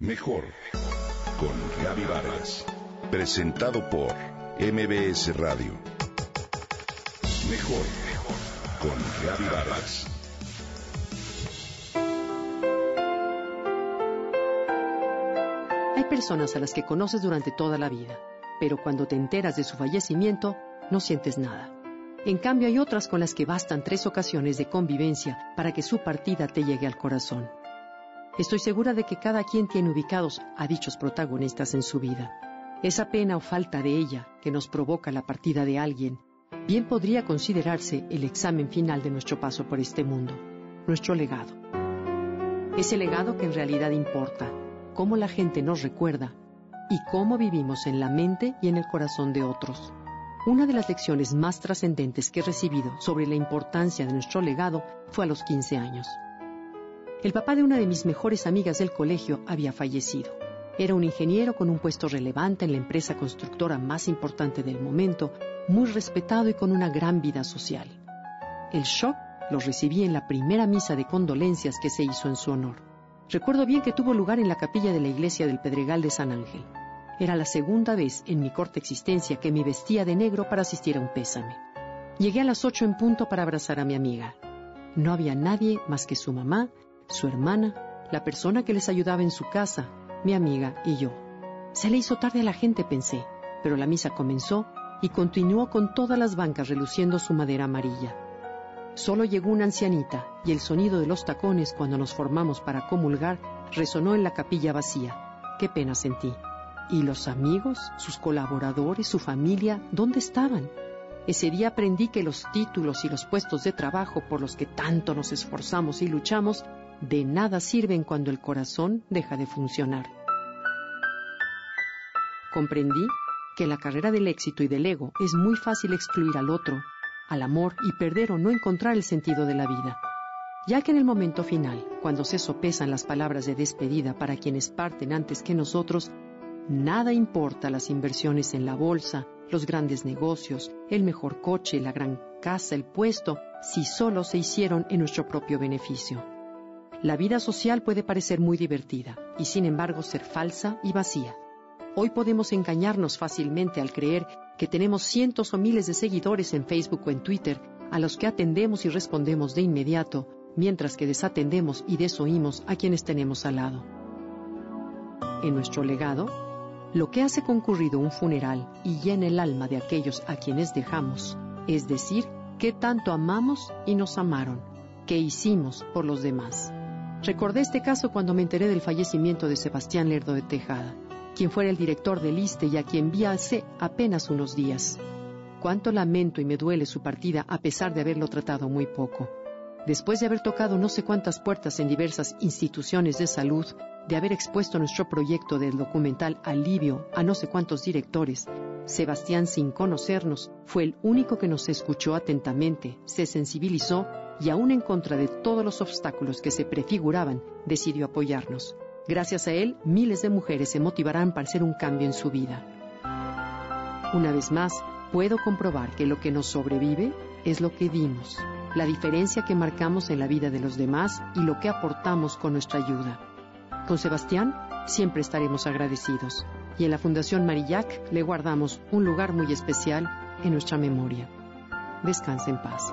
Mejor con Gaby Vargas. Presentado por MBS Radio. Mejor con Gaby Vargas. Hay personas a las que conoces durante toda la vida, pero cuando te enteras de su fallecimiento, no sientes nada. En cambio, hay otras con las que bastan tres ocasiones de convivencia para que su partida te llegue al corazón. Estoy segura de que cada quien tiene ubicados a dichos protagonistas en su vida. Esa pena o falta de ella que nos provoca la partida de alguien, bien podría considerarse el examen final de nuestro paso por este mundo, nuestro legado. Ese legado que en realidad importa, cómo la gente nos recuerda y cómo vivimos en la mente y en el corazón de otros. Una de las lecciones más trascendentes que he recibido sobre la importancia de nuestro legado fue a los 15 años. El papá de una de mis mejores amigas del colegio había fallecido. Era un ingeniero con un puesto relevante en la empresa constructora más importante del momento, muy respetado y con una gran vida social. El shock lo recibí en la primera misa de condolencias que se hizo en su honor. Recuerdo bien que tuvo lugar en la capilla de la iglesia del Pedregal de San Ángel. Era la segunda vez en mi corta existencia que me vestía de negro para asistir a un pésame. Llegué a las ocho en punto para abrazar a mi amiga. No había nadie más que su mamá su hermana, la persona que les ayudaba en su casa, mi amiga y yo. Se le hizo tarde a la gente, pensé, pero la misa comenzó y continuó con todas las bancas reluciendo su madera amarilla. Solo llegó una ancianita y el sonido de los tacones cuando nos formamos para comulgar resonó en la capilla vacía. Qué pena sentí. ¿Y los amigos, sus colaboradores, su familia, dónde estaban? Ese día aprendí que los títulos y los puestos de trabajo por los que tanto nos esforzamos y luchamos de nada sirven cuando el corazón deja de funcionar. Comprendí que la carrera del éxito y del ego es muy fácil excluir al otro, al amor y perder o no encontrar el sentido de la vida. Ya que en el momento final, cuando se sopesan las palabras de despedida para quienes parten antes que nosotros, nada importa las inversiones en la bolsa, los grandes negocios, el mejor coche, la gran casa, el puesto, si solo se hicieron en nuestro propio beneficio. La vida social puede parecer muy divertida y sin embargo ser falsa y vacía. Hoy podemos engañarnos fácilmente al creer que tenemos cientos o miles de seguidores en Facebook o en Twitter a los que atendemos y respondemos de inmediato, mientras que desatendemos y desoímos a quienes tenemos al lado. En nuestro legado, lo que hace concurrido un funeral y llena el alma de aquellos a quienes dejamos, es decir, qué tanto amamos y nos amaron, qué hicimos por los demás. Recordé este caso cuando me enteré del fallecimiento de Sebastián Lerdo de Tejada, quien fuera el director del ISTE y a quien vi hace apenas unos días. Cuánto lamento y me duele su partida a pesar de haberlo tratado muy poco. Después de haber tocado no sé cuántas puertas en diversas instituciones de salud, de haber expuesto nuestro proyecto del documental Alivio a no sé cuántos directores, Sebastián, sin conocernos, fue el único que nos escuchó atentamente, se sensibilizó y aún en contra de todos los obstáculos que se prefiguraban, decidió apoyarnos. Gracias a él, miles de mujeres se motivarán para hacer un cambio en su vida. Una vez más, puedo comprobar que lo que nos sobrevive es lo que dimos, la diferencia que marcamos en la vida de los demás y lo que aportamos con nuestra ayuda. Con Sebastián siempre estaremos agradecidos y en la Fundación Marillac le guardamos un lugar muy especial en nuestra memoria. Descansa en paz.